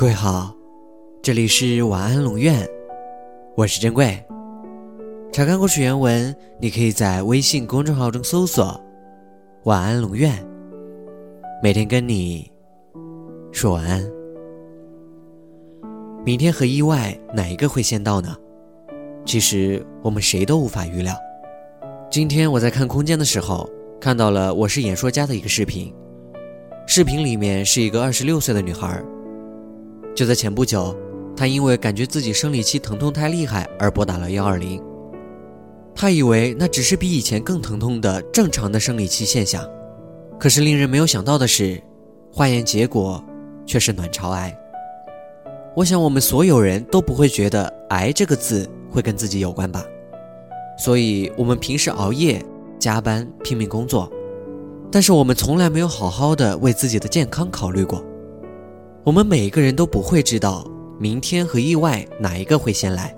各位好，这里是晚安龙院，我是珍贵。查看故事原文，你可以在微信公众号中搜索“晚安龙院”，每天跟你说晚安。明天和意外哪一个会先到呢？其实我们谁都无法预料。今天我在看空间的时候，看到了我是演说家的一个视频，视频里面是一个二十六岁的女孩。就在前不久，她因为感觉自己生理期疼痛太厉害而拨打了幺二零。她以为那只是比以前更疼痛的正常的生理期现象，可是令人没有想到的是，化验结果却是卵巢癌。我想我们所有人都不会觉得“癌”这个字会跟自己有关吧，所以我们平时熬夜、加班、拼命工作，但是我们从来没有好好的为自己的健康考虑过。我们每一个人都不会知道明天和意外哪一个会先来，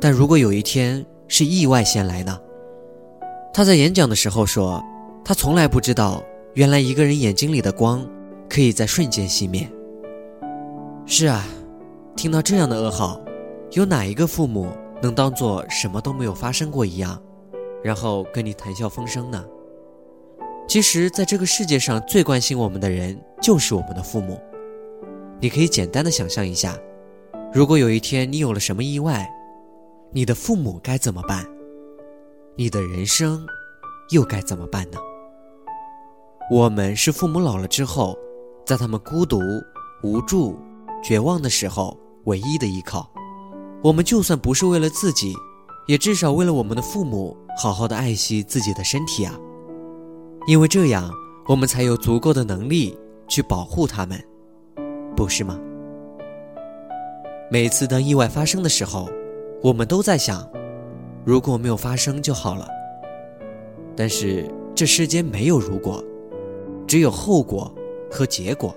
但如果有一天是意外先来呢？他在演讲的时候说，他从来不知道，原来一个人眼睛里的光可以在瞬间熄灭。是啊，听到这样的噩耗，有哪一个父母能当做什么都没有发生过一样，然后跟你谈笑风生呢？其实，在这个世界上最关心我们的人就是我们的父母。你可以简单的想象一下，如果有一天你有了什么意外，你的父母该怎么办？你的人生又该怎么办呢？我们是父母老了之后，在他们孤独、无助、绝望的时候唯一的依靠。我们就算不是为了自己，也至少为了我们的父母，好好的爱惜自己的身体啊！因为这样，我们才有足够的能力去保护他们。不是吗？每次当意外发生的时候，我们都在想，如果没有发生就好了。但是这世间没有如果，只有后果和结果。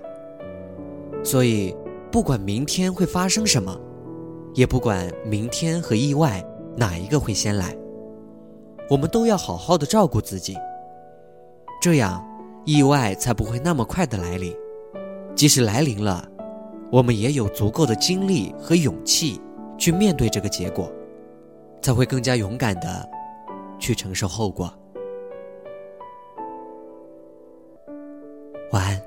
所以，不管明天会发生什么，也不管明天和意外哪一个会先来，我们都要好好的照顾自己，这样意外才不会那么快的来临。即使来临了，我们也有足够的精力和勇气去面对这个结果，才会更加勇敢的去承受后果。晚安。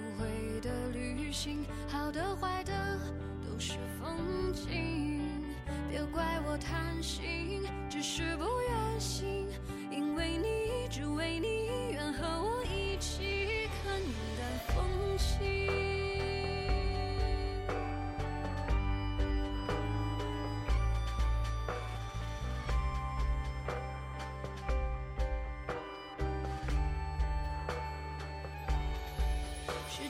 的旅行，好的坏的都。是风景，别怪我贪心，只是不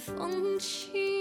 风轻。